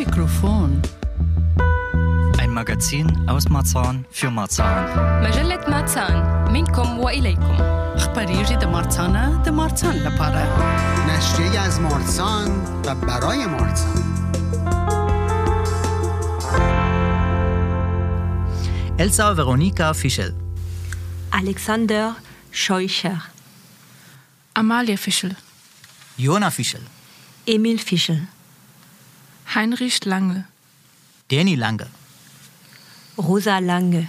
Mikrofon. Ein Magazin aus Marzahn für Marzahn. مجلة ماتسان منكم وإليكم اخباری دمارتانه دمارتان لپاره نشریه از مارسان و برای مارسان Elsa Veronika Fischel. Alexander Scheucher, Amalia Fischel, Jona Fischel. Emil Fischel, Heinrich Lange, Danny Lange. Rosa Lange,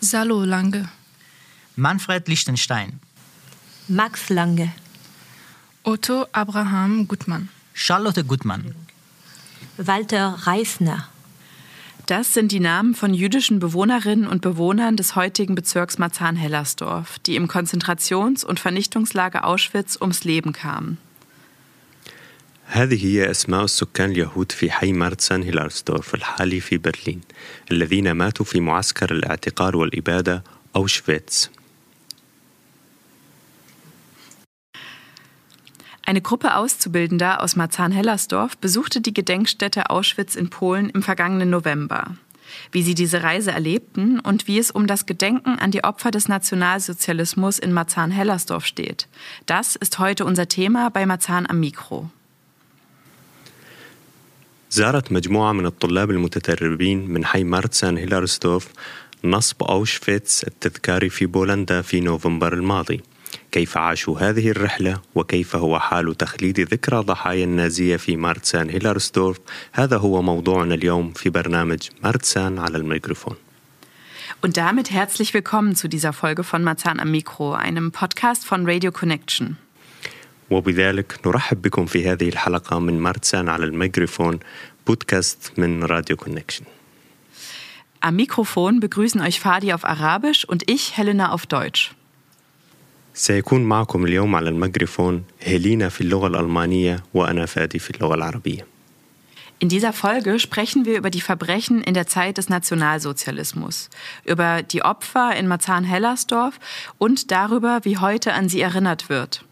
Salo Lange, Manfred Lichtenstein. Max Lange, Otto Abraham Gutmann. Charlotte Gutmann. Walter Reisner, Das sind die Namen von jüdischen Bewohnerinnen und Bewohnern des heutigen Bezirks Marzahn-Hellersdorf, die im Konzentrations- und Vernichtungslager Auschwitz ums Leben kamen. هذه هي أسماء السكان اليهود في حي مارتسان هيلارسدورف الحالي في برلين الذين ماتوا في معسكر الاعتقال والإبادة أوشفيتس Eine Gruppe Auszubildender aus Marzahn-Hellersdorf besuchte die Gedenkstätte Auschwitz in Polen im vergangenen November. Wie sie diese Reise erlebten und wie es um das Gedenken an die Opfer des Nationalsozialismus in Marzahn-Hellersdorf steht, das ist heute unser Thema bei Marzahn am Mikro. زارت مجموعة من الطلاب المتدربين من حي مارتسان هيلارسدورف نصب أوشفيتس التذكاري في بولندا في نوفمبر الماضي. كيف عاشوا هذه الرحلة؟ وكيف هو حال تخليد ذكرى ضحايا النازية في مارتسان هيلارسدورف هذا هو موضوعنا اليوم في برنامج مارتسان على الميكروفون. Und damit herzlich willkommen zu dieser Folge von Marzahn am Mikro, einem Podcast von Radio Connection. وبذلك نرحب بكم في هذه الحلقة من مارتسان على الميكروفون بودكاست من راديو كونكشن Am Mikrofon begrüßen euch Fadi auf Arabisch und ich, Helena, auf Deutsch. سيكون معكم اليوم على الميكروفون هيلينا في اللغة الألمانية وأنا فادي في اللغة العربية In dieser Folge sprechen wir über die Verbrechen in der Zeit des Nationalsozialismus, über die Opfer in Marzahn-Hellersdorf und darüber, wie heute an sie erinnert wird.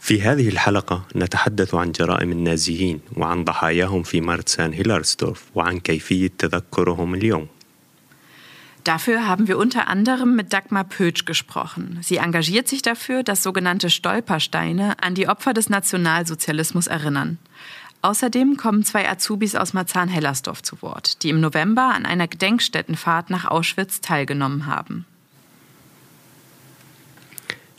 في هذه الحلقة نتحدث عن جرائم النازيين وعن ضحاياهم في مارتسان هيلارسدورف وعن كيفية تذكرهم اليوم Dafür haben wir unter anderem mit Dagmar Pötsch gesprochen. Sie engagiert sich dafür, dass sogenannte Stolpersteine an die Opfer des Nationalsozialismus erinnern. Außerdem kommen zwei Azubis aus Marzahn-Hellersdorf zu Wort, die im November an einer Gedenkstättenfahrt nach Auschwitz teilgenommen haben.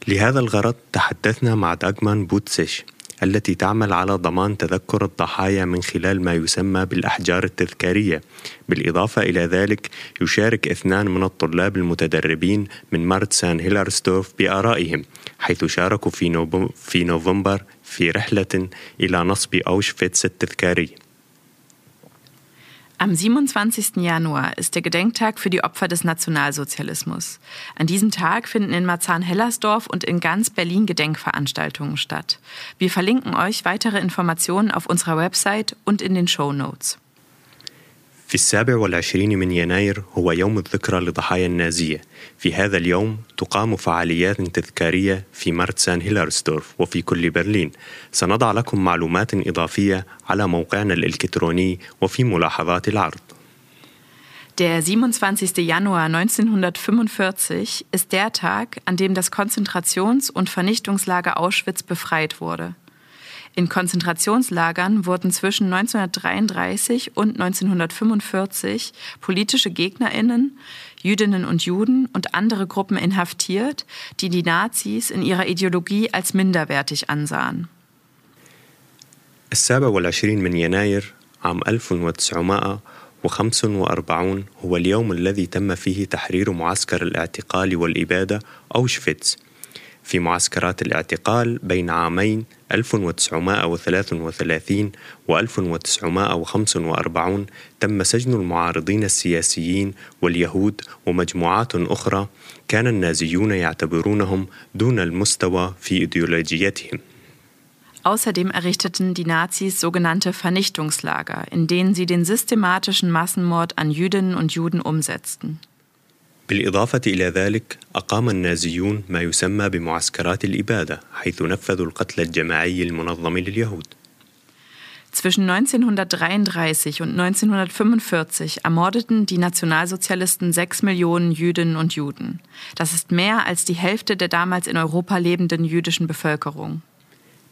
لهذا الغرض تحدثنا مع داغمان بوتسيش التي تعمل على ضمان تذكر الضحايا من خلال ما يسمى بالأحجار التذكارية بالإضافة إلى ذلك يشارك اثنان من الطلاب المتدربين من مارتسان هيلارسدورف بآرائهم حيث شاركوا في. في نوفمبر في رحلة إلى نصب أوشفيتس التذكاري Am 27. Januar ist der Gedenktag für die Opfer des Nationalsozialismus. An diesem Tag finden in Marzahn-Hellersdorf und in ganz Berlin Gedenkveranstaltungen statt. Wir verlinken euch weitere Informationen auf unserer Website und in den Show Notes. في السابع والعشرين من يناير هو يوم الذكرى لضحايا النازية في هذا اليوم تقام فعاليات تذكارية في مارتسان هيلارسدورف وفي كل برلين سنضع لكم معلومات إضافية على موقعنا الإلكتروني وفي ملاحظات العرض Der 27. Januar 1945 ist der Tag, an dem das Konzentrations- und Vernichtungslager Auschwitz befreit wurde. In Konzentrationslagern wurden zwischen 1933 und 1945 politische Gegnerinnen, Jüdinnen und Juden und andere Gruppen inhaftiert, die die Nazis in ihrer Ideologie als minderwertig ansahen. السابع والعشرين من يناير عام 1945 هو اليوم الذي تم فيه تحرير معسكر الاعتقال والإبادة أوشفيتس في معسكرات الاعتقال بين عامين 1933 و 1945 تم سجن المعارضين السياسيين واليهود ومجموعات أخرى كان النازيون يعتبرونهم دون المستوى في إيديولوجيتهم Außerdem errichteten die Nazis sogenannte Vernichtungslager, in denen sie den systematischen Massenmord an Jüdinnen und Juden umsetzten. بالإضافة إلى ذلك أقام النازيون ما يسمى بمعسكرات الإبادة حيث نفذوا القتل الجماعي المنظم لليهود Zwischen 1933 und 1945 ermordeten die Nationalsozialisten sechs Millionen Jüdinnen und Juden. Das ist mehr als die Hälfte der damals in Europa lebenden jüdischen Bevölkerung.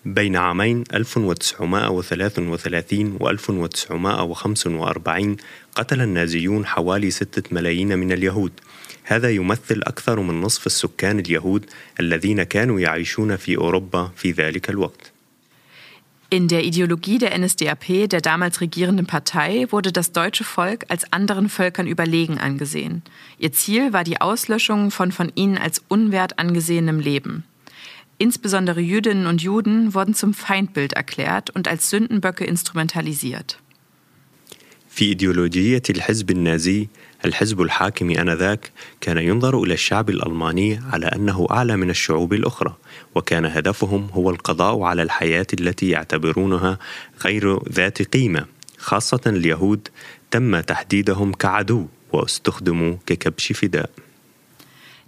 بين عامين 1933 و 1945 قتل النازيون حوالي ستة ملايين من اليهود هذا يمثل أكثر من نصف السكان اليهود الذين كانوا يعيشون في أوروبا في ذلك الوقت In der Ideologie der NSDAP, der damals regierenden Partei, wurde das deutsche Volk als anderen Völkern überlegen angesehen. Ihr Ziel war die Auslöschung von von ihnen als unwert angesehenem Leben. Insbesondere Jüdinnen und Juden wurden zum Feindbild erklärt und als Sündenböcke instrumentalisiert. في إيديولوجية الحزب النازي الحزب الحاكم آنذاك كان ينظر إلى الشعب الألماني على أنه أعلى من الشعوب الأخرى وكان هدفهم هو القضاء على الحياة التي يعتبرونها غير ذات قيمة خاصة اليهود تم تحديدهم كعدو واستخدموا ككبش فداء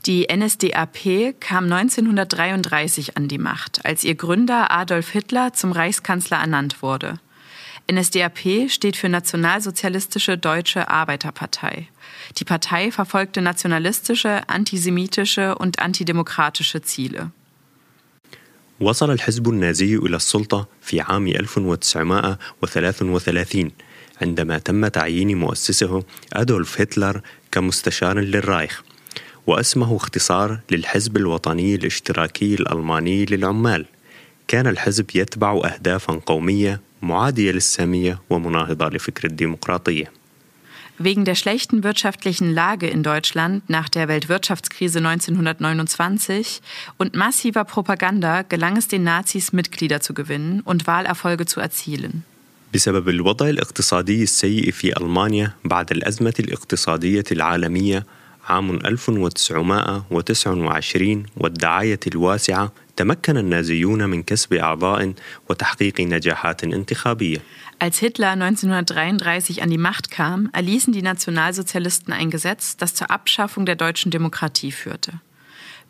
Die NSDAP kam 1933 an die Macht, als ihr Gründer Adolf Hitler zum Reichskanzler ernannt wurde. NSDAP steht für Nationalsozialistische Deutsche Arbeiterpartei. Die Partei verfolgte nationalistische, antisemitische und antidemokratische Ziele. وصل الحزب النازي إلى السلطة في عام 1933 عندما تم تعيين مؤسسه أدولف هتلر كمستشار للرايخ وأسمه اختصار للحزب الوطني الاشتراكي الألماني للعمال كان الحزب يتبع أهدافا قومية معادية للسامية ومناهضة لفكر الديمقراطية Wegen der schlechten wirtschaftlichen Lage in Deutschland nach der Weltwirtschaftskrise 1929 und massiver Propaganda gelang es den Nazis, Mitglieder zu gewinnen und Wahlerfolge zu erzielen. بسبب الوضع الاقتصادي السيء في ألمانيا بعد الأزمة الاقتصادية العالمية عام 1929 والدعاية الواسعة تمكن النازيون من كسب أعضاء وتحقيق نجاحات انتخابية. Als Hitler 1933 an die Macht kam, erließen die Nationalsozialisten ein Gesetz, das zur Abschaffung der deutschen Demokratie führte.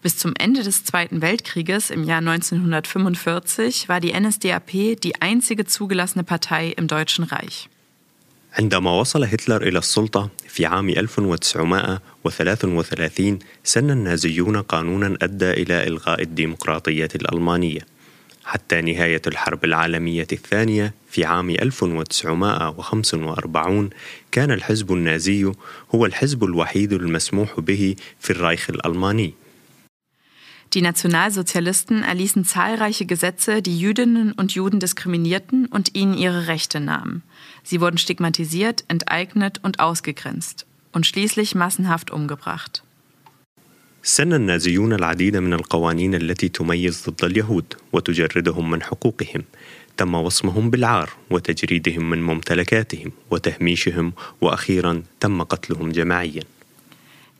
Bis zum Ende des Zweiten Weltkrieges im Jahr 1945 war die NSDAP die einzige zugelassene Partei im Deutschen Reich. عندما وصل هتلر إلى السلطة في عام 1933 سن النازيون قانونا أدى إلى إلغاء الديمقراطية الألمانية حتى نهاية الحرب العالمية الثانية في عام 1945 كان الحزب النازي هو الحزب الوحيد المسموح به في الرايخ الألماني. Die Nationalsozialisten erließen zahlreiche Gesetze, die Jüdinnen und Juden diskriminierten und ihnen ihre Rechte nahmen. Sie wurden stigmatisiert, enteignet und ausgegrenzt und schließlich massenhaft umgebracht. سن النازيون العديد من القوانين التي تميز ضد اليهود وتجردهم من حقوقهم تم وصمهم بالعار وتجريدهم من ممتلكاتهم وتهميشهم واخيرا تم قتلهم جماعيا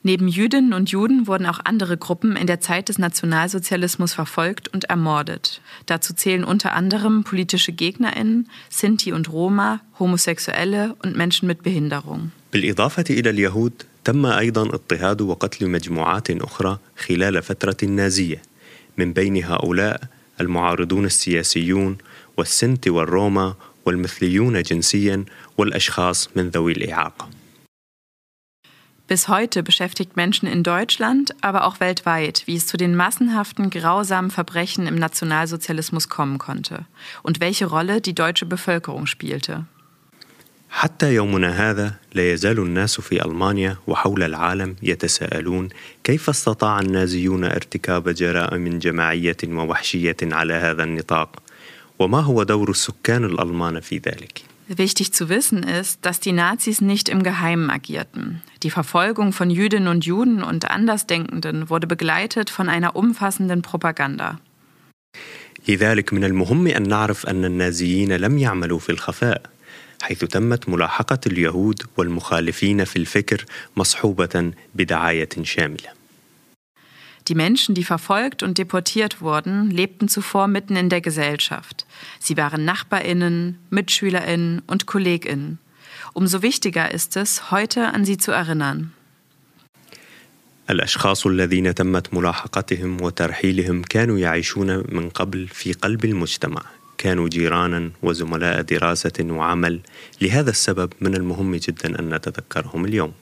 Neben Jüdinnen und Juden wurden auch andere Gruppen in der Zeit des Nationalsozialismus verfolgt und ermordet. Dazu zählen unter anderem politische Gegnerinnen, Sinti und Roma, Homosexuelle und Menschen mit Behinderung. بالإضافة إلى اليهود تم أيضا اضطهاد وقتل مجموعات أخرى خلال فترة النازية من بين هؤلاء المعارضون السياسيون والسنت والروما والمثليون جنسيا والأشخاص من ذوي الإعاقة Bis heute beschäftigt Menschen in Deutschland, aber auch weltweit, wie es zu den massenhaften, grausamen Verbrechen im Nationalsozialismus kommen konnte und welche Rolle die deutsche Bevölkerung spielte. حتى يومنا هذا لا يزال الناس في ألمانيا وحول العالم يتساءلون كيف استطاع النازيون ارتكاب جرائم جماعية ووحشية على هذا النطاق وما هو دور السكان الألمان في ذلك؟ Wichtig zu wissen ist, dass die Nazis nicht im Geheimen agierten. Die Verfolgung von Jüdinnen und Juden und Andersdenkenden wurde begleitet von einer umfassenden Propaganda. لذلك من المهم أن نعرف أن النازيين لم يعملوا في الخفاء حيث تمت ملاحقة اليهود والمخالفين في الفكر مصحوبة بدعاية شاملة Die Menschen, die verfolgt und deportiert wurden, lebten zuvor mitten in der Gesellschaft. Sie waren Nachbarinnen, Mitschülerinnen und Kolleginnen. Umso wichtiger ist es, heute an sie zu erinnern. الأشخاص الذين تمت ملاحقتهم وترحيلهم كانوا يعيشون من قبل في قلب المجتمع كانوا جيرانا وزملاء دراسة وعمل لهذا السبب من المهم جدا أن نتذكرهم اليوم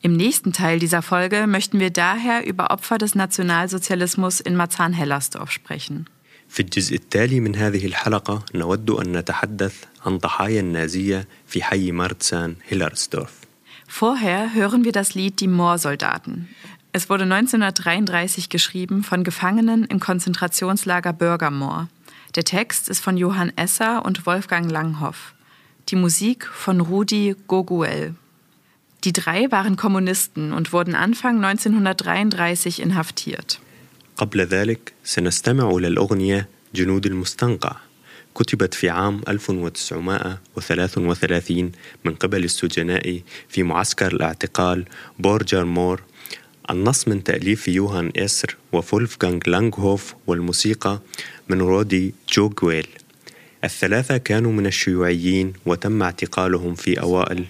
Im nächsten Teil dieser Folge möchten wir daher über Opfer des Nationalsozialismus in Marzahn-Hellersdorf sprechen. في الجزء التالي من هذه الحلقة نود أن نتحدث عن ضحايا النازية في حي مارتسان هيلارسدورف. Vorher hören wir das Lied Die Moorsoldaten. Es wurde 1933 geschrieben von Gefangenen im Konzentrationslager Bürgermoor. Der Text ist von Johann Esser und Wolfgang Langhoff. Die Musik von Rudi Goguel. Die drei waren Kommunisten und wurden Anfang 1933 inhaftiert. قبل ذلك سنستمع إلى الأغنية جنود المستنقع كتبت في عام 1933 من قبل السجناء في معسكر الاعتقال بورجر مور النص من تأليف يوهان إسر وفولفغانغ لانغهوف والموسيقى من رودي جوغويل الثلاثة كانوا من الشيوعيين وتم اعتقالهم في أوائل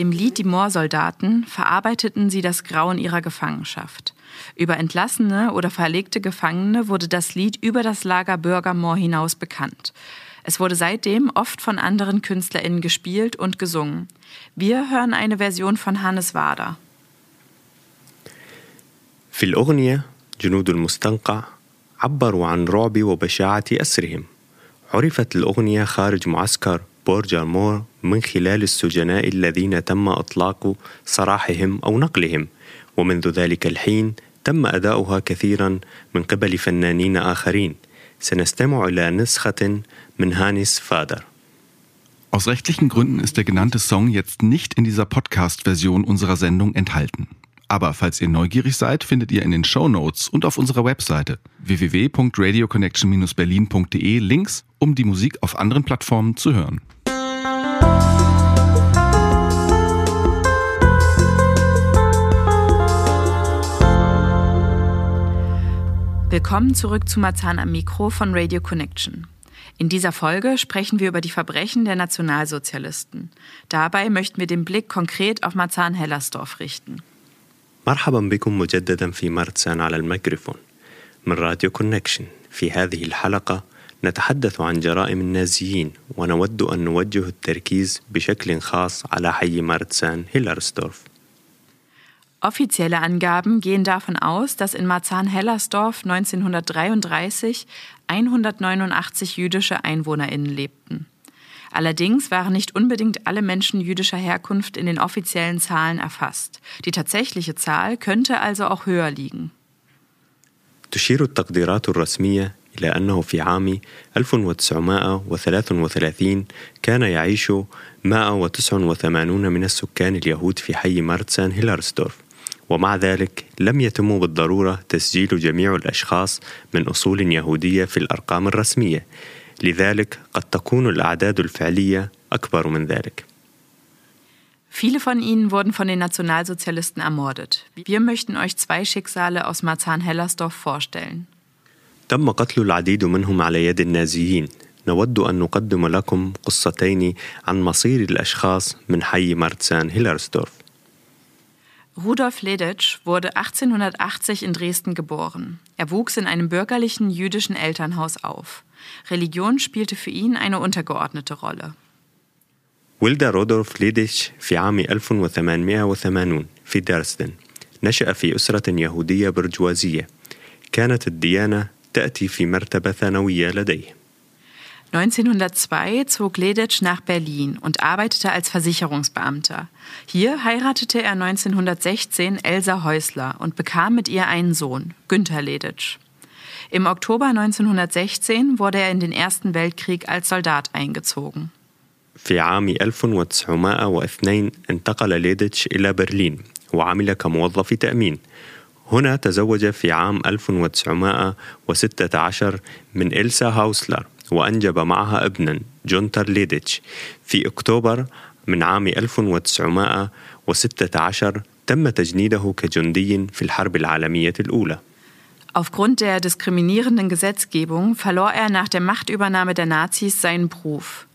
Im Lied Die Moorsoldaten verarbeiteten sie das Grauen ihrer Gefangenschaft. Über entlassene oder verlegte Gefangene wurde das Lied über das Lager Bürgermoor hinaus bekannt. Es wurde seitdem oft von anderen KünstlerInnen gespielt und gesungen. Wir hören eine Version von Hannes Wader. في الأغنية جنود المستنقع عبروا عن رعب وبشاعة أسرهم عرفت الأغنية خارج معسكر بورجر مور من خلال السجناء الذين تم إطلاق سراحهم أو نقلهم ومنذ ذلك الحين تم أداؤها كثيرا من قبل فنانين آخرين سنستمع إلى نسخة من هانيس فادر Aus rechtlichen Gründen ist der genannte Song jetzt nicht in dieser Podcast-Version unserer Sendung enthalten. Aber falls ihr neugierig seid, findet ihr in den Show Notes und auf unserer Webseite www.radioconnection-berlin.de Links, um die Musik auf anderen Plattformen zu hören. Willkommen zurück zu Marzahn am Mikro von Radio Connection. In dieser Folge sprechen wir über die Verbrechen der Nationalsozialisten. Dabei möchten wir den Blick konkret auf Marzahn-Hellersdorf richten. مرحبا بكم مجددا في مرتسان على الميكروفون من راديو كونكشن في هذه الحلقة نتحدث عن جرائم النازيين ونود أن نوجه التركيز بشكل خاص على حي مرتسان هيلرسدورف Offizielle Angaben gehen davon aus, dass in Marzahn-Hellersdorf 1933 189 jüdische EinwohnerInnen lebten. Allerdings waren nicht unbedingt alle Menschen jüdischer Herkunft in den offiziellen Zahlen erfasst. Die tatsächliche Zahl könnte also auch höher liegen. تشير التقديرات الرسمية إلى أنه في عام 1933 كان يعيش 189 من السكان اليهود في حي مارتسان هيلارسدورف ومع ذلك لم يتم بالضرورة تسجيل جميع الأشخاص من أصول يهودية في الأرقام الرسمية لذلك قد تكون الأعداد الفعلية أكبر من ذلك Viele von ihnen wurden von den Nationalsozialisten ermordet. Wir möchten euch zwei Schicksale aus Marzahn-Hellersdorf vorstellen. تم قتل العديد منهم على يد النازيين نود أن نقدم لكم قصتين عن مصير الأشخاص من حي مارتسان هيلرسدورف Rudolf Leditsch wurde 1880 in Dresden geboren. Er wuchs in einem bürgerlichen jüdischen Elternhaus auf. Religion spielte für ihn eine untergeordnete Rolle. ولد رودولف ليديش في عام 1880 في درسدن نشأ في أسرة يهودية برجوازية كانت الديانة تأتي في مرتبة ثانوية لديه 1902 zog Leditsch nach Berlin und arbeitete als Versicherungsbeamter. Hier heiratete er 1916 Elsa Häusler und bekam mit ihr einen Sohn, Günther Leditsch. Im Oktober 1916 wurde er in den Ersten Weltkrieg als Soldat eingezogen. في عام 1902 انتقل ليديتش إلى برلين وعمل كموظف تأمين هنا تزوج في عام 1916 من إلسا هاوسلر وأنجب معها ابنا جونتر ليديتش في أكتوبر من عام 1916 تم تجنيده كجندي في الحرب العالمية الأولى Aufgrund der diskriminierenden Gesetzgebung verlor er nach der Machtübernahme der Nazis seinen Beruf.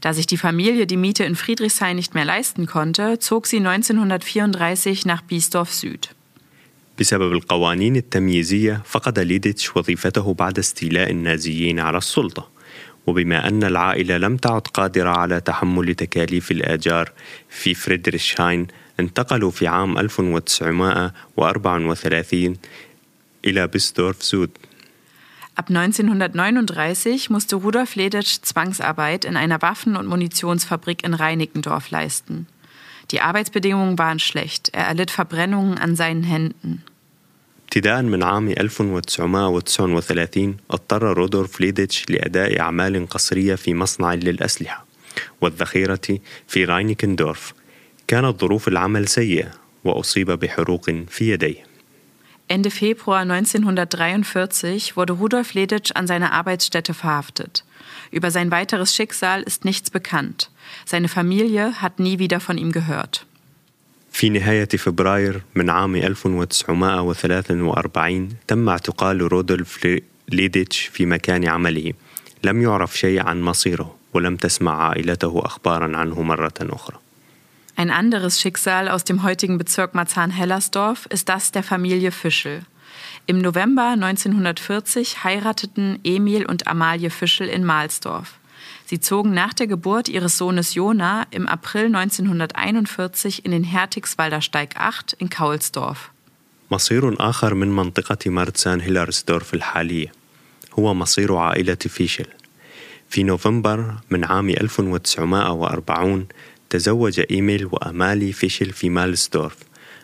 Da sich die Familie die Miete in Friedrichshain nicht mehr leisten konnte, zog sie 1934 nach Biesdorf Süd. بسبب القوانين التمييزية فقد ليديتش وظيفته بعد استيلاء النازيين على السلطة وبما أن العائلة لم تعد قادرة على تحمل تكاليف الآجار في فريدريشهاين انتقلوا في عام 1934 إلى بيسدورف سود Ab 1939 musste Rudolf Leditsch Zwangsarbeit in einer Waffen- und Munitionsfabrik in Reinickendorf leisten. Die Arbeitsbedingungen waren schlecht. Er erlitt Verbrennungen an seinen Händen. ابتداء من عام 1939 اضطر رودولف ليديتش لأداء أعمال قصرية في مصنع للأسلحة والذخيرة في راينيكندورف كانت ظروف العمل سيئة وأصيب بحروق في يديه Ende Februar 1943 wurde Rudolf Leditsch an seiner Arbeitsstätte verhaftet. Über sein weiteres Schicksal ist nichts bekannt. Seine Familie hat nie wieder von ihm gehört. في نهاية فبراير من عام 1943 تم اعتقال رودولف ليديتش في مكان عمله لم يعرف شيء عن مصيره ولم تسمع عائلته أخبارا عنه مرة أخرى Ein anderes Schicksal aus dem heutigen Bezirk Marzahn-Hellersdorf ist das der Familie Fischel. Im November 1940 heirateten Emil und Amalie Fischel in Mahlsdorf. Sie zogen nach der Geburt ihres Sohnes Jona im April 1941 in den Hertigswalder Steig 8 in Kaulsdorf. مصير آخر من منطقة مارتسان هيلارسدورف الحالية. هو مصير عائلة فيشل. في نوفمبر من عام 1940 تزوج إيميل وأمالي فيشل في مالسدورف.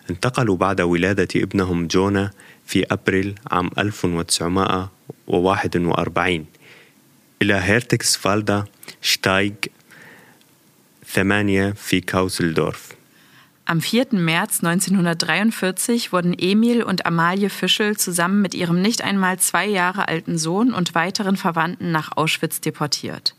انتقلوا بعد ولادة ابنهم جونا في أبريل عام 1941 إلى هيرتكس فالدا Steig 8 في Am 4. März 1943 wurden Emil und Amalie Fischel zusammen mit ihrem nicht einmal zwei Jahre alten Sohn und weiteren Verwandten nach Auschwitz deportiert.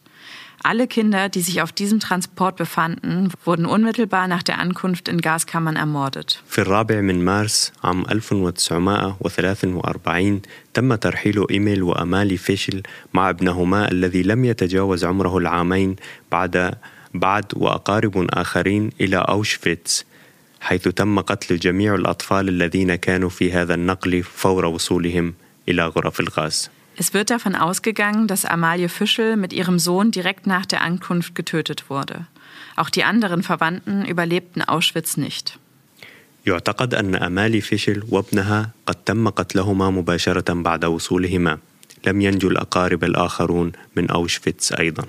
Alle Kinder, die sich auf diesem Transport befanden, wurden unmittelbar nach der Ankunft in Gaskammern ermordet. في الرابع من مارس عام 1943 تم ترحيل إيميل وأمالي فيشل مع ابنهما الذي لم يتجاوز عمره العامين بعد بعد وأقارب آخرين إلى أوشفيتس حيث تم قتل جميع الأطفال الذين كانوا في هذا النقل فور وصولهم إلى غرف الغاز. Es wird davon ausgegangen, dass Amalie Fischel mit ihrem Sohn direkt nach der Ankunft getötet wurde. Auch die anderen Verwandten überlebten Auschwitz nicht. يعتقد أن أمالي فيشل وابنها قد تم قتلهما مباشرة بعد وصولهما. لم ينجو الأقارب الآخرون من أوشفيتس أيضا.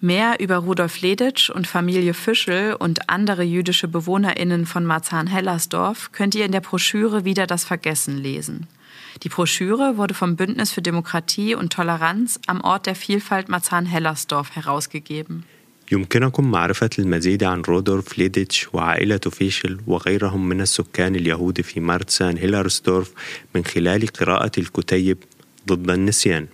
Mehr über Rudolf Leditsch und Familie Fischel und andere jüdische BewohnerInnen von Marzahn-Hellersdorf könnt ihr in der Broschüre Wieder das Vergessen lesen. Die Broschüre wurde vom Bündnis für Demokratie und Toleranz am Ort der Vielfalt Marzahn-Hellersdorf herausgegeben. يمكنكم معرفة المزيد عن رودولف ليديتش وعائلة فيشل وغيرهم من السكان اليهود في مارتسان هيلارسدورف من خلال قراءة الكتيب ضد النسيان.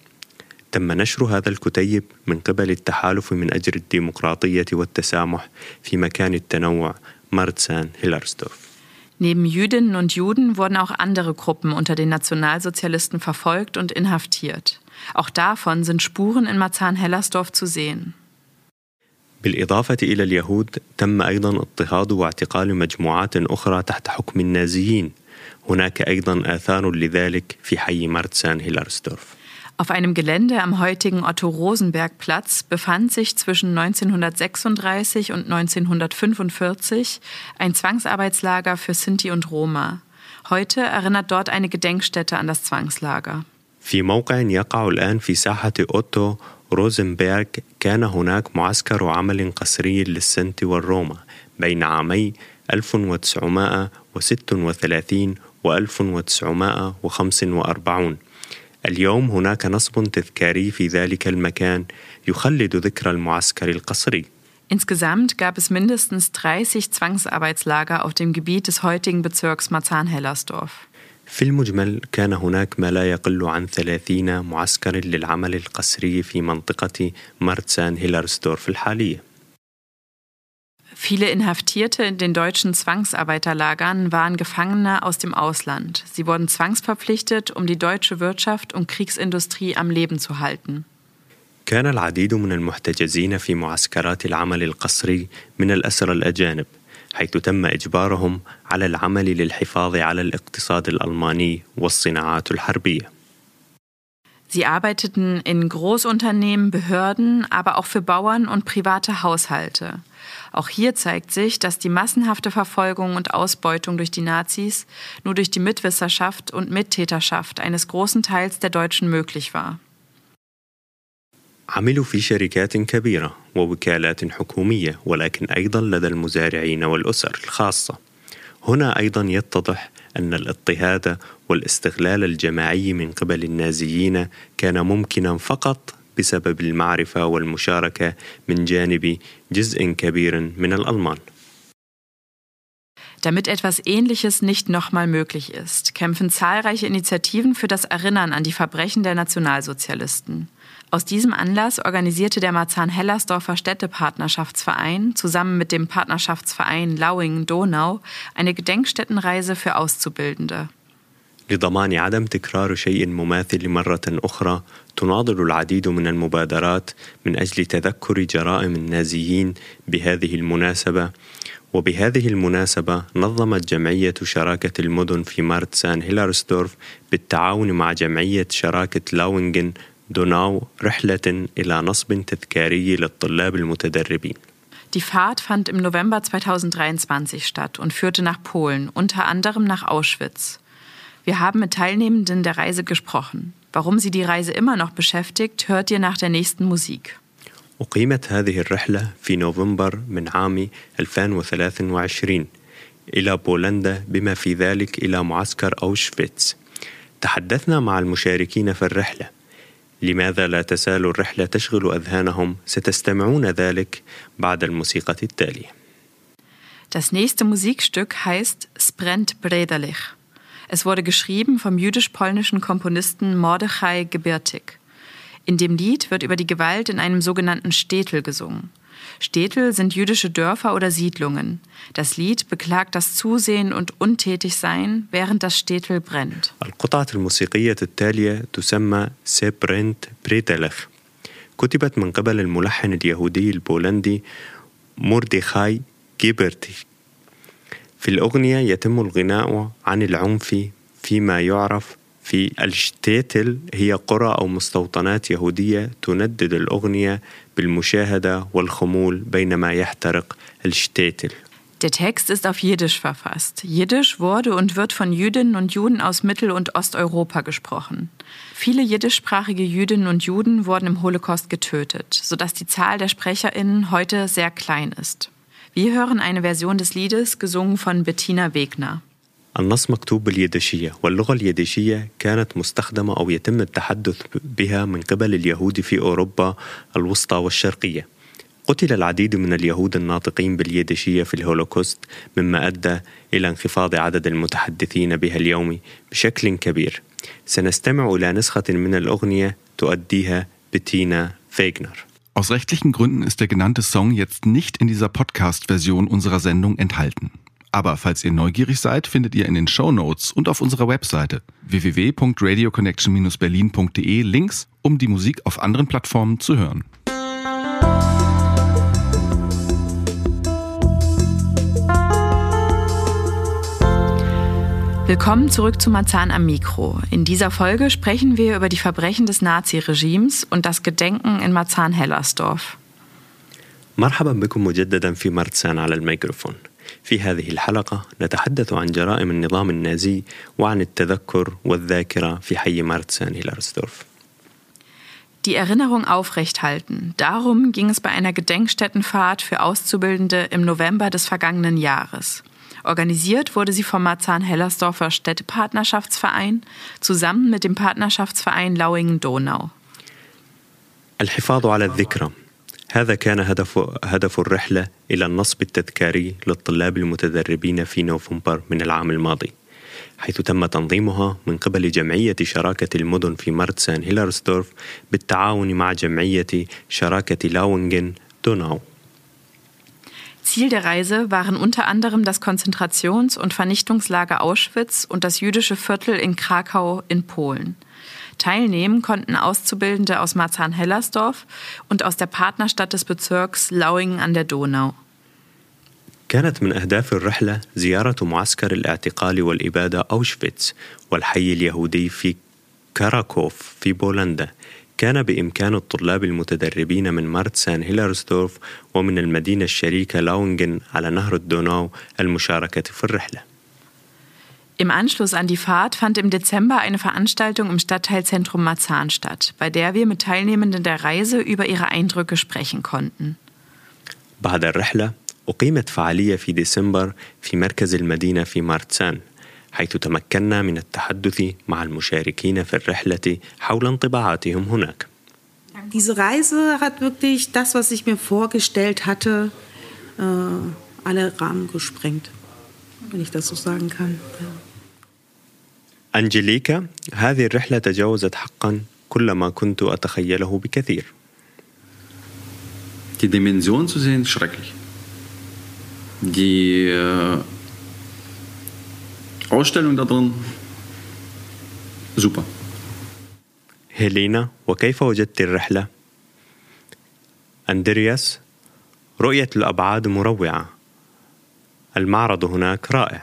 تم نشر هذا الكتيب من قبل التحالف من أجل الديمقراطية والتسامح في مكان التنوع مارتسان هيلارسدورف. Neben Jüdinnen und Juden wurden auch andere Gruppen unter den Nationalsozialisten verfolgt und inhaftiert. Auch davon sind Spuren in Marzahn-Hellersdorf zu sehen. بالإضافة إلى اليهود تم أيضا اضطهاد واعتقال مجموعات أخرى تحت حكم النازيين هناك أيضا آثار لذلك في حي مارتسان هيلارسدورف Auf einem Gelände am heutigen Otto-Rosenberg-Platz befand sich zwischen 1936 und 1945 ein Zwangsarbeitslager für Sinti und Roma. Heute erinnert dort eine Gedenkstätte an das Zwangslager. في موقع يقع الآن في ساحة أوتو روزنبرغ كان هناك معسكر عمل قسري للسنت والروما بين عامي 1936 و 1945 اليوم هناك نصب تذكاري في ذلك المكان يخلد ذكرى المعسكر القسري Insgesamt gab es mindestens 30 Zwangsarbeitslager auf dem Gebiet des heutigen Bezirks Marzahn-Hellersdorf. في المجمل كان هناك ما لا يقل عن 30 معسكر للعمل القسري في منطقة مارتسان هيلارسدورف الحالية. Viele Inhaftierte in den deutschen Zwangsarbeiterlagern waren Gefangene aus dem Ausland. Sie wurden zwangsverpflichtet, um die deutsche Wirtschaft und Kriegsindustrie am Leben zu halten. كان العديد من المحتجزين في معسكرات العمل القسري من الأسرى الأجانب حيث تم إجبارهم على العمل للحفاظ على الاقتصاد الألماني والصناعات الحربية. Sie arbeiteten in Großunternehmen, Behörden, aber auch für Bauern und private Haushalte. Auch hier zeigt sich, dass die massenhafte Verfolgung und Ausbeutung durch die Nazis nur durch die Mitwisserschaft und Mittäterschaft eines großen Teils der Deutschen möglich war. عملوا في شركات كبيرة ووكالات حكومية ولكن أيضا لدى المزارعين والأسر الخاصة. هنا أيضا يتضح أن الاضطهاد والاستغلال الجماعي من قبل النازيين كان ممكنا فقط بسبب المعرفة والمشاركة من جانب جزء كبير من الألمان. Damit etwas Ähnliches nicht nochmal möglich ist, kämpfen zahlreiche Initiativen für das Erinnern an die Verbrechen der Nationalsozialisten. Aus diesem Anlass organisierte der Marzahn-Hellersdorfer Städtepartnerschaftsverein zusammen mit dem Partnerschaftsverein Lauingen-Donau eine Gedenkstättenreise für Auszubildende. لضمان عدم تكرار شيء مماثل مرة أخرى تناضل العديد من المبادرات من أجل تذكر جرائم النازيين بهذه المناسبة وبهذه المناسبة نظمت جمعية شراكة المدن في مارتسان هيلارسدورف بالتعاون مع جمعية شراكة لاونجن دوناو رحلة إلى نصب تذكاري للطلاب المتدربين. Die Fahrt fand im November 2023 statt und führte nach Polen, unter anderem nach Auschwitz. Wir haben mit Teilnehmenden der Reise gesprochen. Warum sie die Reise immer noch beschäftigt, hört ihr nach der nächsten Musik. أقيمت هذه الرحلة في نوفمبر من عام 2023 إلى بولندا بما في ذلك إلى معسكر أوشفيتس. تحدثنا مع المشاركين في الرحلة. لماذا لا تزال الرحلة تشغل أذهانهم؟ ستستمعون ذلك بعد الموسيقى التالية. Das nächste Musikstück heißt Sprent Brederlich. Es wurde geschrieben vom jüdisch-polnischen Komponisten Mordechai Gebirtig. In dem Lied wird über die Gewalt in einem sogenannten Städtel gesungen. Städtel sind jüdische Dörfer oder Siedlungen. Das Lied beklagt das Zusehen und Untätigsein, während das Städtel brennt. القطعة الموسيقية التالية تسمى سيبرنت بريتلخ كتبت من قبل الملحن اليهودي البولندي مورديخاي جيبرتي في الأغنية يتم الغناء عن العنف فيما يعرف في الشتيتل هي قرى أو مستوطنات يهودية تندد الأغنية بالمشاهدة والخمول بينما يحترق الشتيتل Der Text ist auf Jiddisch verfasst. Jiddisch wurde und wird von Jüdinnen und Juden aus Mittel- und Osteuropa gesprochen. Viele jiddischsprachige Jüdinnen und Juden wurden im Holocaust getötet, sodass die Zahl der SprecherInnen heute sehr klein ist. Wir hören eine Version des Liedes, gesungen von Bettina Wegner. النص مكتوب باليدشية واللغة اليدشية كانت مستخدمة أو يتم التحدث بها من قبل اليهود في أوروبا الوسطى والشرقية. قتل العديد من اليهود الناطقين باليدشية في الهولوكوست مما أدى إلى انخفاض عدد المتحدثين بها اليوم بشكل كبير. سنستمع إلى نسخة من الأغنية تؤديها بتينا فيغنر. Aus rechtlichen Gründen ist der genannte Song jetzt nicht in dieser Podcast-Version unserer Sendung enthalten. Aber falls ihr neugierig seid, findet ihr in den Show Notes und auf unserer Webseite www.radioconnection-berlin.de Links, um die Musik auf anderen Plattformen zu hören. Willkommen zurück zu Marzahn am Mikro. In dieser Folge sprechen wir über die Verbrechen des Naziregimes und das Gedenken in Marzahn-Hellersdorf. مرحبا بكم مجددا في مرتسان على الميكروفون في هذه الحلقة نتحدث عن جرائم النظام النازي وعن التذكر والذاكرة في حي مرتسان هيلارسدورف Die Erinnerung aufrechthalten. Darum ging es bei einer Gedenkstättenfahrt für Auszubildende im November des vergangenen Jahres. Organisiert wurde sie vom Marzahn-Hellersdorfer Städtepartnerschaftsverein zusammen mit dem Partnerschaftsverein Lauingen-Donau. الحفاظ على الذكرى هذا كان هدف هدف الرحلة إلى النصب التذكاري للطلاب المتدربين في نوفمبر من العام الماضي حيث تم تنظيمها من قبل جمعية شراكة المدن في مرتسان هيلارسدورف بالتعاون مع جمعية شراكة لاونجن دوناو Ziel der Reise waren unter anderem das Konzentrations- und Vernichtungslager Auschwitz und das jüdische Viertel in Krakau in Polen. Teilnehmen konnten Auszubildende aus Marzahn-Hellersdorf und aus der Partnerstadt des Bezirks Lauingen an der Donau. كانت من أهداف الرحلة زيارة معسكر الاعتقال والإبادة أوشفيتس والحي اليهودي في كاراكوف في بولندا كان بإمكان الطلاب المتدربين من مارتسان هيلرسدورف ومن المدينة الشريكة لاونجن على نهر الدوناو المشاركة في الرحلة Im Anschluss an die Fahrt fand im Dezember eine Veranstaltung im Stadtteilzentrum Marzahn statt, bei der wir mit Teilnehmenden der Reise über ihre Eindrücke sprechen konnten. بعد الرحلة أقيمت فعالية في ديسمبر في مركز المدينة في مارتسان حيث تمكنا من التحدث مع المشاركين في الرحلة حول انطباعاتهم هناك. Diese Reise hat wirklich das, was ich mir vorgestellt hatte, äh, alle Rahmen gesprengt, wenn ich das so sagen kann. Ja. أنجليكا هذه الرحلة تجاوزت حقا كل ما كنت أتخيله بكثير. Die Dimension zu sehen schrecklich. Die äh, Ausstellung da drin, super. هيلينا وكيف وجدت الرحلة؟ أندرياس رؤية الأبعاد مروعة المعرض هناك رائع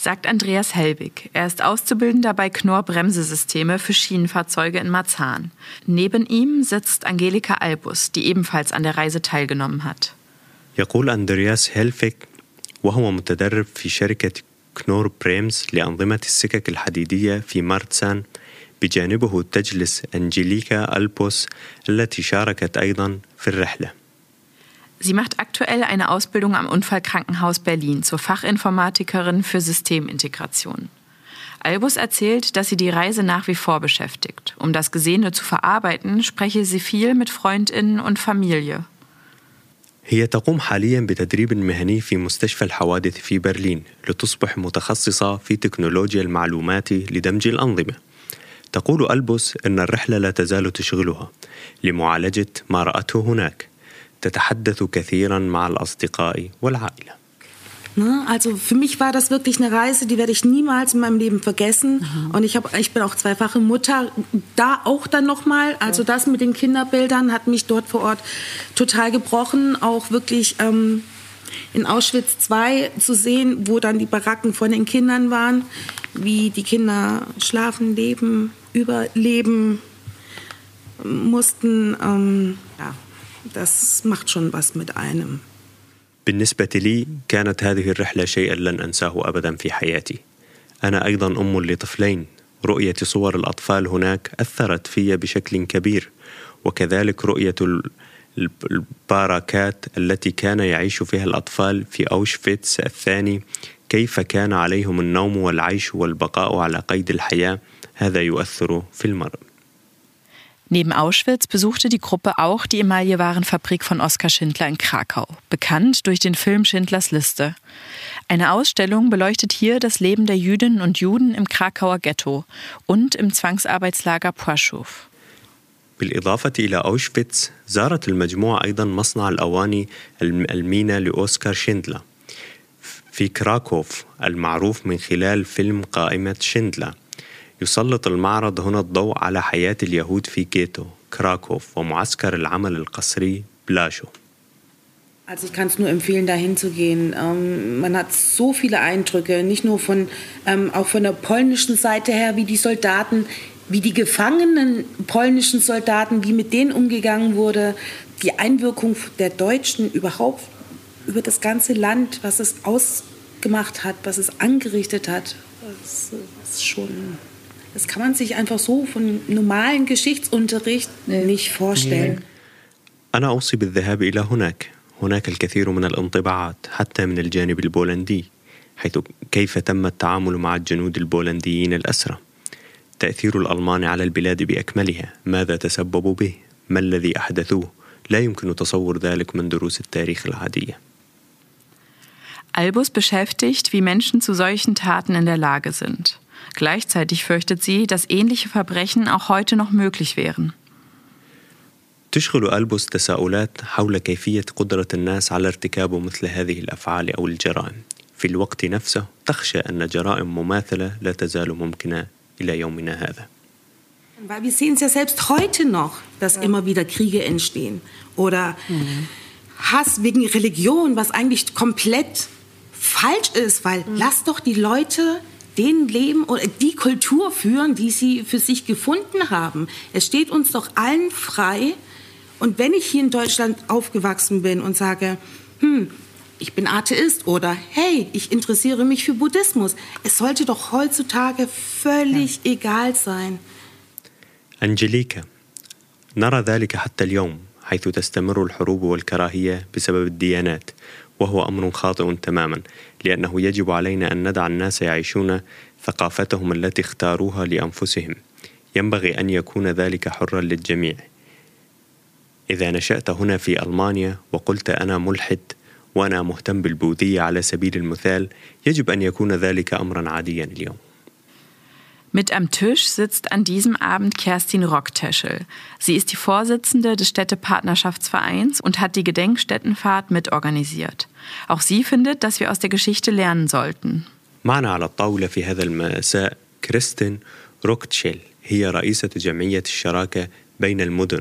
sagt Andreas Helbig. Er ist Auszubildender bei Knorr Bremsesysteme für Schienenfahrzeuge in Marzahn. Neben ihm sitzt Angelika Albus, die ebenfalls an der Reise teilgenommen hat. يقول أندرياس هيلفيك وهو متدرب في شركة كنور بريمز لأنظمة السكك الحديدية في مارتسان بجانبه تجلس أنجليكا ألبوس التي شاركت أيضا في الرحلة Sie macht aktuell eine Ausbildung am Unfallkrankenhaus Berlin zur Fachinformatikerin für Systemintegration. Albus erzählt, dass sie die Reise nach wie vor beschäftigt. Um das Gesehene zu verarbeiten, spreche sie viel mit Freundinnen und Familie. هي تقوم حاليا بتدريب مهني في مستشفى الحوادث في برلين لتصبح متخصصة في تكنولوجيا المعلومات لدمج الأنظمة. تقول ألبوس أن الرحلة لا تزال تشغلها لمعالجة ما رأته هناك. تتحدث كثيرا مع الأصدقاء والعائلة. Ne? Also für mich war das wirklich eine Reise, die werde ich niemals in meinem Leben vergessen. Mhm. Und ich, hab, ich bin auch zweifache Mutter. Da auch dann nochmal, also das mit den Kinderbildern hat mich dort vor Ort total gebrochen. Auch wirklich ähm, in Auschwitz II zu sehen, wo dann die Baracken von den Kindern waren, wie die Kinder schlafen, leben, überleben mussten. Ähm, ja, Das macht schon was mit einem. بالنسبة لي كانت هذه الرحلة شيئا لن أنساه أبدا في حياتي. أنا أيضا أم لطفلين. رؤية صور الأطفال هناك أثرت في بشكل كبير وكذلك رؤية الباراكات التي كان يعيش فيها الأطفال في أوشفيتس الثاني كيف كان عليهم النوم والعيش والبقاء على قيد الحياة هذا يؤثر في المرء. Neben Auschwitz besuchte die Gruppe auch die Emaillewarenfabrik von Oskar Schindler in Krakau, bekannt durch den Film Schindlers Liste. Eine Ausstellung beleuchtet hier das Leben der Jüdinnen und Juden im Krakauer Ghetto und im Zwangsarbeitslager Płaszów. بالإضافة إلى أوشفيتس زارت المجموعة أيضا مصنع الأواني المينا لأوسكار شيندلا في كراكوف المعروف من خلال فيلم قائمة شيندلا يسلط المعرض هنا الضوء على حياة اليهود في جيتو كراكوف ومعسكر العمل القسري بلاشو Also ich kann es nur empfehlen, dahin zu gehen. Ähm, man hat so viele Eindrücke, nicht nur von, ähm, auch von der polnischen Seite her, wie die Soldaten, wie die gefangenen polnischen Soldaten, wie mit denen umgegangen wurde, die Einwirkung der Deutschen überhaupt über das ganze Land, was es ausgemacht hat, was es angerichtet hat. Das ist schon das kann man sich einfach so von normalen Geschichtsunterricht nicht vorstellen. أنا أوصي بالذهاب إلى هناك. هناك الكثير من الانطباعات حتى من الجانب البولندي حيث كيف تم التعامل مع الجنود البولنديين الأسرى. تأثير الألمان على البلاد بأكملها، ماذا تسببوا به؟ ما الذي أحدثوه؟ لا يمكن تصور ذلك من دروس التاريخ العادية. Albus beschäftigt, wie Menschen zu solchen Taten in der Lage sind. Gleichzeitig fürchtet sie, dass ähnliche Verbrechen auch heute noch möglich wären. تشغل ألبوس تساؤلات حول كيفية قدرة الناس على ارتكاب مثل هذه الأفعال أو الجرائم. في الوقت نفسه تخشى أن جرائم مماثلة لا تزال ممكنة إلى يومنا هذا. Weil wir sehen es ja selbst heute noch, dass ja. immer wieder Kriege entstehen oder mhm. Hass wegen Religion, was eigentlich komplett falsch ist, weil mhm. lass doch die Leute den Leben oder die Kultur führen, die sie für sich gefunden haben. Es steht uns doch allen frei. Und wenn ich hier in Deutschland aufgewachsen bin und sage, hm, ich bin Atheist oder hey, ich interessiere mich für Buddhismus, es sollte doch heutzutage völlig ja. egal sein. أنجليكا نرى ذلك حتى اليوم حيث تستمر الحروب والكراهية بسبب الديانات وهو امر خاطئ تماما لأنه يجب علينا أن ندع الناس يعيشون ثقافتهم التي اختاروها لأنفسهم. ينبغي أن يكون ذلك حرا للجميع. إذا نشأت هنا في ألمانيا وقلت أنا ملحد وأنا مهتم بالبوذية على سبيل المثال يجب أن يكون ذلك امرا عاديا اليوم. Mit am Tisch sitzt an diesem Abend Kerstin Rockteschel. Sie ist die Vorsitzende des Städtepartnerschaftsvereins und hat die Gedenkstättenfahrt mitorganisiert. Auch sie findet, dass wir aus der Geschichte lernen sollten. معنا على الطاولة في هذا المساء كريستين روكتشيل هي رئيسة جمعية الشراكة بين المدن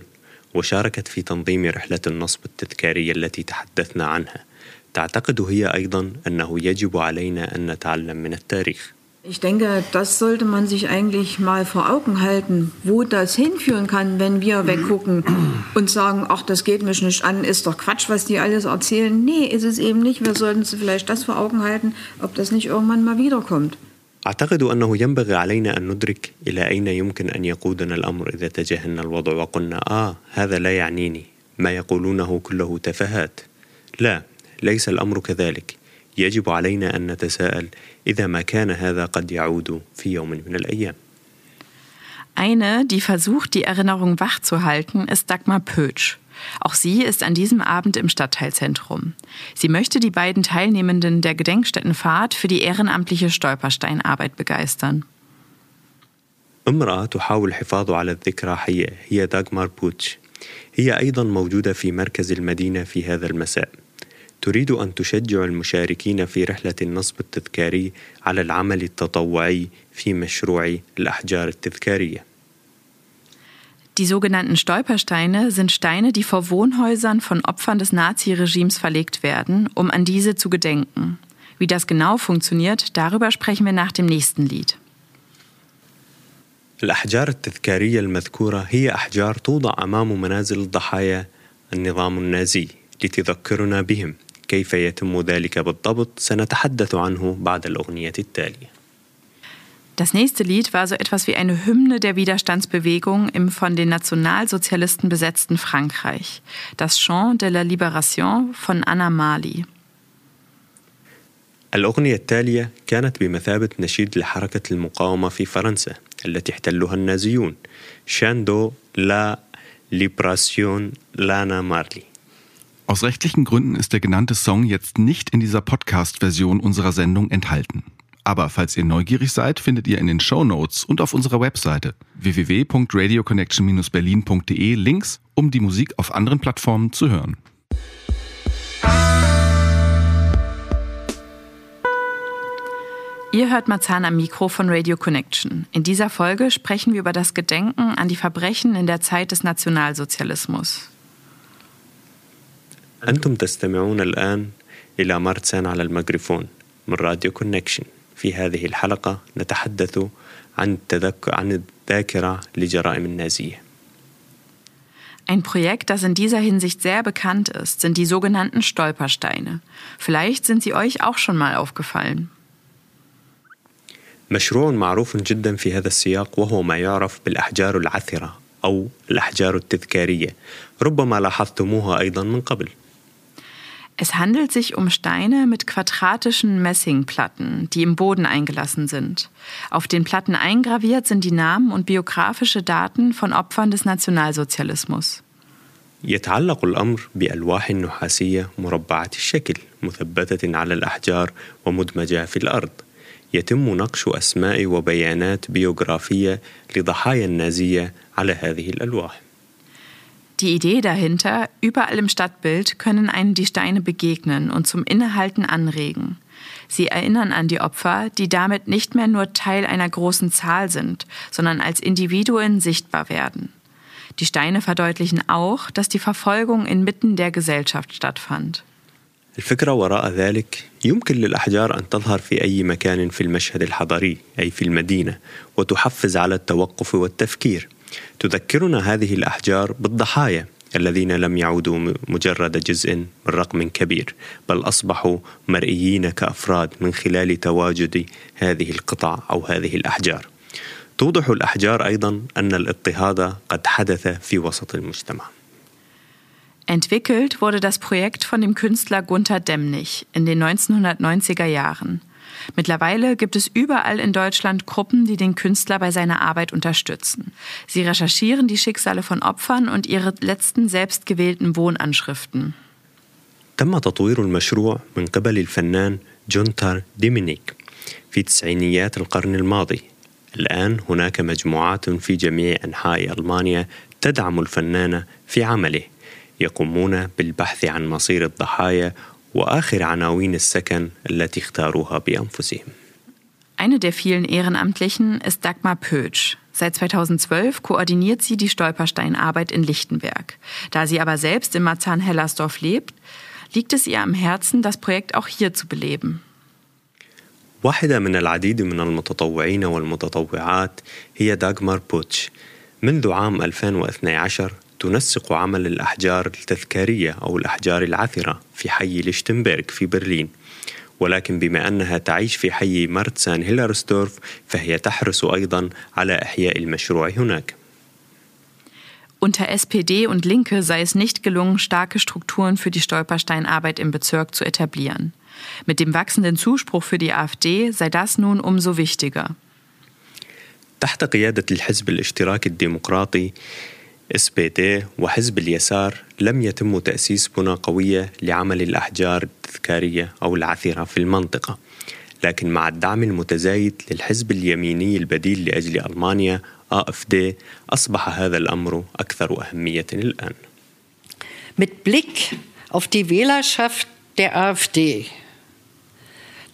وشاركت في تنظيم رحلة النصب التذكارية التي تحدثنا عنها تعتقد هي أيضا أنه يجب علينا أن نتعلم من التاريخ Ich denke, das sollte man sich eigentlich mal vor Augen halten, wo das hinführen kann, wenn wir weggucken und sagen, ach, das geht mich nicht an, ist doch Quatsch, was die alles erzählen. Nee, ist es eben nicht. Wir sollten uns vielleicht das vor Augen halten, ob das nicht irgendwann mal wiederkommt. أعتقد أنه ينبغي علينا أن ندرك إلى أين يمكن أن يقودنا الأمر إذا تجاهلنا الوضع وقلنا آه هذا لا يعنيني ما يقولونه كله تفاهات لا ليس الأمر كذلك يجب علينا أن نتساءل إذا ما كان هذا قد يعود في يوم من الأيام. Eine, die versucht, die Erinnerung wachzuhalten, ist Dagmar Pötsch. Auch sie ist an diesem Abend im Stadtteilzentrum. Sie möchte die beiden Teilnehmenden der Gedenkstättenfahrt für die ehrenamtliche Stolpersteinarbeit begeistern. امرأة تحاول الحفاظ على الذكرى حية هي داغمار بوتش هي أيضا موجودة في مركز المدينة في هذا المساء تريد أن تشجع المشاركين في رحلة النصب التذكاري على العمل التطوعي في مشروع الأحجار التذكارية. Die sogenannten Stolpersteine sind Steine, die vor Wohnhäusern von Opfern des Naziregimes verlegt werden, um an diese zu gedenken. Wie das genau funktioniert, darüber sprechen wir nach dem nächsten Lied. الأحجار التذكارية المذكورة هي أحجار توضع أمام منازل ضحايا النظام النازي لتذكرنا بهم كيف يتم ذلك بالضبط سنتحدث عنه بعد الأغنية التالية. Das nächste Lied war so etwas wie eine Hymne der Widerstandsbewegung im von den Nationalsozialisten besetzten Frankreich. Das Chant de la Libération von Anna Mali. الأغنية التالية كانت بمثابة نشيد لحركة المقاومة في فرنسا التي احتلوها النازيون شاندو لا ليبراسيون لانا مارلي aus rechtlichen Gründen ist der genannte Song jetzt nicht in dieser Podcast-Version unserer Sendung enthalten. Aber falls ihr neugierig seid, findet ihr in den Show Notes und auf unserer Webseite www.radioconnection-berlin.de Links, um die Musik auf anderen Plattformen zu hören. Ihr hört Marzahn am Mikro von Radio Connection. In dieser Folge sprechen wir über das Gedenken an die Verbrechen in der Zeit des Nationalsozialismus. أنتم تستمعون الآن إلى مارتسان على الميكروفون من راديو كونكشن في هذه الحلقة نتحدث عن التذكر عن الذاكرة لجرائم النازية Ein Projekt, das in dieser Hinsicht sehr bekannt ist, sind die sogenannten Stolpersteine. Vielleicht sind sie euch auch schon mal aufgefallen. مشروع معروف جدا في هذا السياق وهو ما يعرف بالأحجار العثرة أو الأحجار التذكارية ربما لاحظتموها أيضا من قبل Es handelt sich um Steine mit quadratischen Messingplatten, die im Boden eingelassen sind. Auf den Platten eingraviert sind die Namen und biografische Daten von Opfern des Nationalsozialismus. يتعلق الأمر بألواح نحاسية مربعة الشكل مثبتة على الأحجار ومدمجة في الأرض يتم نقش أسماء وبيانات بيوغرافية لضحايا النازية على هذه الألواح Die Idee dahinter, überall im Stadtbild können einen die Steine begegnen und zum Innehalten anregen. Sie erinnern an die Opfer, die damit nicht mehr nur Teil einer großen Zahl sind, sondern als Individuen sichtbar werden. Die Steine verdeutlichen auch, dass die Verfolgung inmitten der Gesellschaft stattfand. الفكرة وراء ذلك يمكن للأحجار أن تظهر في أي مكان في المشهد الحضري أي في المدينة وتحفز على التوقف والتفكير تذكرنا هذه الأحجار بالضحايا الذين لم يعودوا مجرد جزء من رقم كبير بل أصبحوا مرئيين كأفراد من خلال تواجد هذه القطع أو هذه الأحجار توضح الأحجار أيضا أن الاضطهاد قد حدث في وسط المجتمع Entwickelt wurde das Projekt von dem Künstler Gunther Demnig in den 1990er Jahren. Mittlerweile gibt es überall in Deutschland Gruppen, die den Künstler bei seiner Arbeit unterstützen. Sie recherchieren die Schicksale von Opfern und ihre letzten selbstgewählten Wohnanschriften. تم تطوير المشروع من قبل الفنان جونتر ديمينيك في تسعينيات القرن الماضي الآن هناك مجموعات في جميع أنحاء ألمانيا تدعم الفنان في عمله يقومون بالبحث عن مصير الضحايا وآخر عناوين السكن التي اختاروها بأنفسهم. Eine der vielen Ehrenamtlichen ist Dagmar Pötsch. Seit 2012 koordiniert sie die Stolpersteinarbeit in Lichtenberg. Da sie aber selbst in Marzahn-Hellersdorf lebt, liegt es ihr am Herzen, das Projekt auch hier zu beleben. واحدة من العديد من المتطوعين والمتطوعات هي داغمار بوتش منذ عام 2012 تنسق عمل الأحجار التذكارية أو الأحجار العثرة في حي ليشتنبرغ في برلين ولكن بما أنها تعيش في حي مارتسان هيلرستورف فهي تحرص أيضا على إحياء المشروع هناك Unter SPD und Linke sei es nicht gelungen, starke Strukturen für die Stolpersteinarbeit im Bezirk zu etablieren. Mit dem wachsenden Zuspruch für die AfD sei das nun umso wichtiger. تحت قيادة الحزب الاشتراكي الديمقراطي اس بي دي وحزب اليسار لم يتم تأسيس بنى قوية لعمل الأحجار التذكارية أو العثرة في المنطقة لكن مع الدعم المتزايد للحزب اليميني البديل لأجل ألمانيا AfD أصبح هذا الأمر أكثر أهمية الآن. Mit Blick auf die Wählerschaft der AfD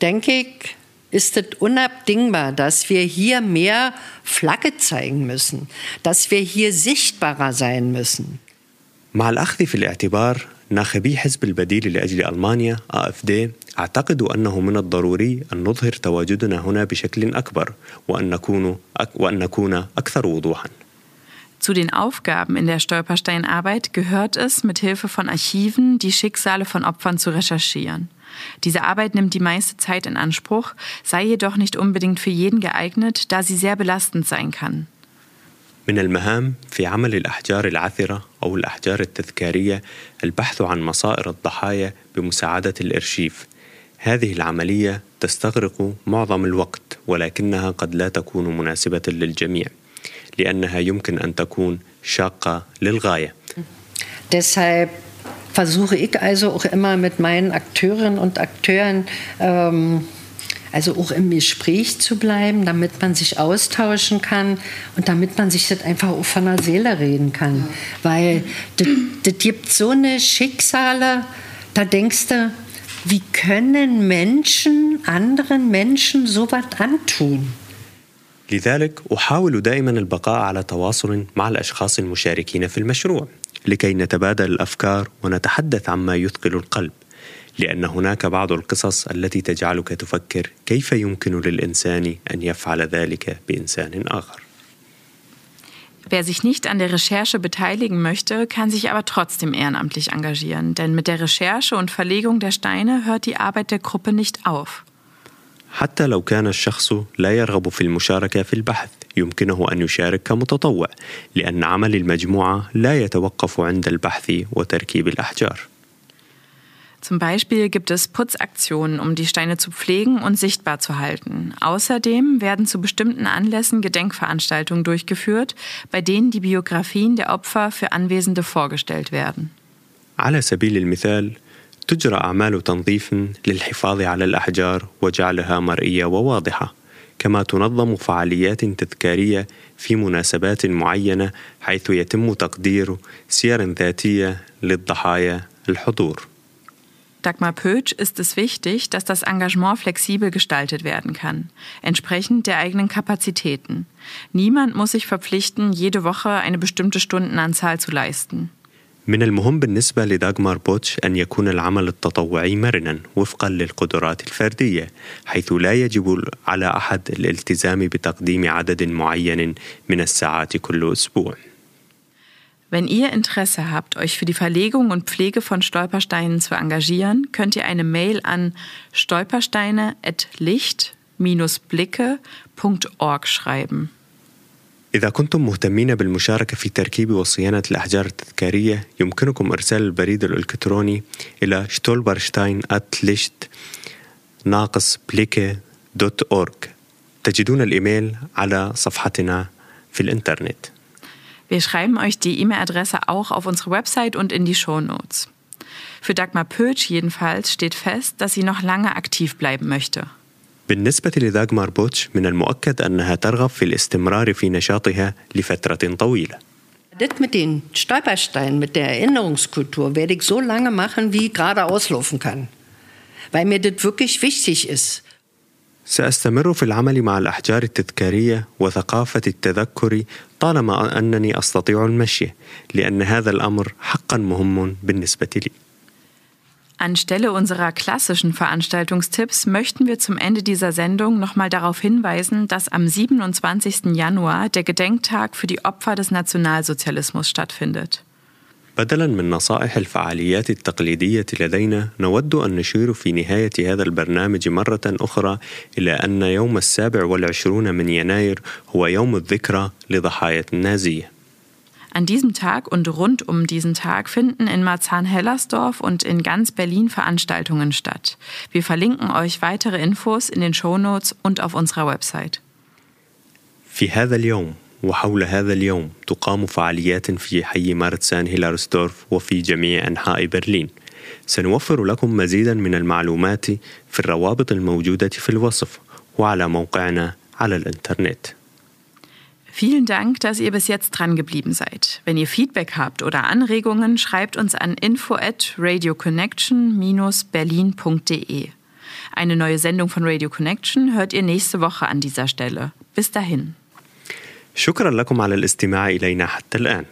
denke ich, ist es unabdingbar, dass wir hier mehr Flagge zeigen müssen, dass wir hier sichtbarer sein müssen. مع الأخذ في الاعتبار ناخبي حزب البديل لأجل ألمانيا AfD أعتقد أنه من الضروري أن نظهر تواجدنا هنا بشكل أكبر وأن نكون, وأن نكون أكثر وضوحا. Zu den Aufgaben in der Stolpersteinarbeit gehört es, mit Hilfe von Archiven die Schicksale von Opfern zu recherchieren. Diese Arbeit nimmt die meiste Zeit in Anspruch, sei jedoch nicht unbedingt für jeden geeignet, da sie sehr belastend sein kann. من المهام في عمل الأحجار العثرة أو الأحجار التذكارية البحث عن مصائر الضحايا بمساعدة الإرشيف. هذه العملية تستغرق معظم الوقت ولكنها قد لا تكون مناسبة للجميع لأنها يمكن أن تكون شاقة للغاية. Deshalb versuche ich also auch immer mit meinen Akteurinnen und Akteuren ähm, also auch im Gespräch zu bleiben, damit man sich austauschen kann und damit man sich das einfach auch von der Seele reden kann. Weil das gibt so eine Schicksale, da denkst du, wie können Menschen anderen Menschen so was antun? لذلك أحاول دائما البقاء على تواصل مع الأشخاص المشاركين في المشروع لكي نتبادل الأفكار ونتحدث عما يثقل القلب لأن هناك بعض القصص التي تجعلك تفكر كيف يمكن للإنسان أن يفعل ذلك بإنسان آخر. Wer sich nicht an der Recherche beteiligen möchte, kann sich aber trotzdem ehrenamtlich engagieren, denn mit der Recherche und Verlegung der Steine hört die Arbeit der Gruppe nicht auf. حتى لو كان الشخص لا يرغب في المشاركة في البحث يمكنه أن يشارك كمتطوع لأن عمل المجموعة لا يتوقف عند البحث وتركيب الأحجار. Zum Beispiel gibt es Putzaktionen, um die Steine zu pflegen und sichtbar zu halten. Außerdem werden zu bestimmten Anlässen Gedenkveranstaltungen durchgeführt, bei denen die Biografien der Opfer für Anwesende vorgestellt werden. على سبيل المثال تجرى أعمال تنظيف للحفاظ على الأحجار وجعلها مرئية وواضحة كما تنظم فعاليات تذكارية في مناسبات معينة حيث يتم تقدير سير ذاتية للضحايا الحضور Dagmar Pötsch ist es wichtig, dass das Engagement flexibel gestaltet werden kann, entsprechend der eigenen Kapazitäten. Niemand muss sich verpflichten, jede Woche eine bestimmte Stundenanzahl zu leisten. من المهم بالنسبة لداغمار بوتش أن يكون العمل التطوعي مرنا وفقا للقدرات الفردية حيث لا يجب على أحد الالتزام بتقديم عدد معين من الساعات كل أسبوع Wenn ihr Interesse habt, euch für die Verlegung und Pflege von Stolpersteinen zu engagieren, könnt ihr eine Mail an stolpersteine@licht-blicke.org schreiben. إذا كنتم مهتمين بالمشاركة في تركيب وصيانة الأحجار التذكارية يمكنكم إرسال البريد الإلكتروني إلى stolperstein@licht ناقص بليكه دوت أورج تجدون الإيميل على صفحتنا في الإنترنت Wir schreiben euch die E-Mail-Adresse auch auf unsere Website und in die Show Notes. Für Dagmar Pötsch jedenfalls steht fest, dass sie noch lange aktiv bleiben möchte. بالنسبة لداغمار بوتش من المؤكد أنها ترغب في الاستمرار في نشاطها لفترة طويلة Das mit den Stolpersteinen, mit der Erinnerungskultur, werde ich so lange machen, wie ich gerade auslaufen kann. Weil mir das wirklich wichtig ist. سأستمر في العمل مع الأحجار التذكارية وثقافة التذكر طالما أنني أستطيع المشي لأن هذا الأمر حقا مهم بالنسبة لي Anstelle unserer klassischen Veranstaltungstipps möchten wir zum Ende dieser Sendung nochmal darauf hinweisen, dass am 27. Januar der Gedenktag für die Opfer des Nationalsozialismus stattfindet. بدلا من نصائح الفعاليات التقليدية لدينا نود أن نشير في نهاية هذا البرنامج مرة أخرى إلى أن يوم السابع والعشرون من يناير هو يوم الذكرى لضحايا النازية An diesem Tag und rund um diesen Tag finden in Marzahn-Hellersdorf und in ganz Berlin Veranstaltungen statt. Wir verlinken euch weitere Infos in den Shownotes und auf unserer Website. في هذا اليوم وحول هذا اليوم تقام فعاليات في حي مارتسان هيلارسدورف وفي جميع أنحاء برلين سنوفر لكم مزيدا من المعلومات في الروابط الموجودة في الوصف وعلى موقعنا على الإنترنت Vielen Dank, dass ihr bis jetzt dran geblieben seid. Wenn ihr Feedback habt oder Anregungen, schreibt uns an info at radioconnection-berlin.de. Eine neue Sendung von Radio Connection hört ihr nächste Woche an dieser Stelle. Bis dahin. شكرا لكم على الاستماع إلينا حتى الآن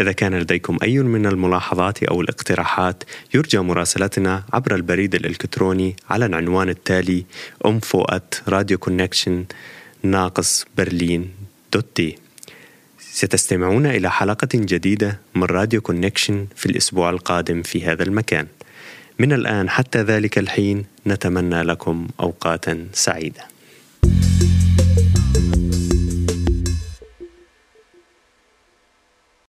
إذا كان لديكم أي من الملاحظات أو الاقتراحات يرجى مراسلتنا عبر البريد الإلكتروني على العنوان التالي info at radioconnection ناقص برلين دوت ستستمعون إلى حلقة جديدة من راديو كونكشن في الأسبوع القادم في هذا المكان. من الآن حتى ذلك الحين نتمنى لكم أوقاتا سعيدة.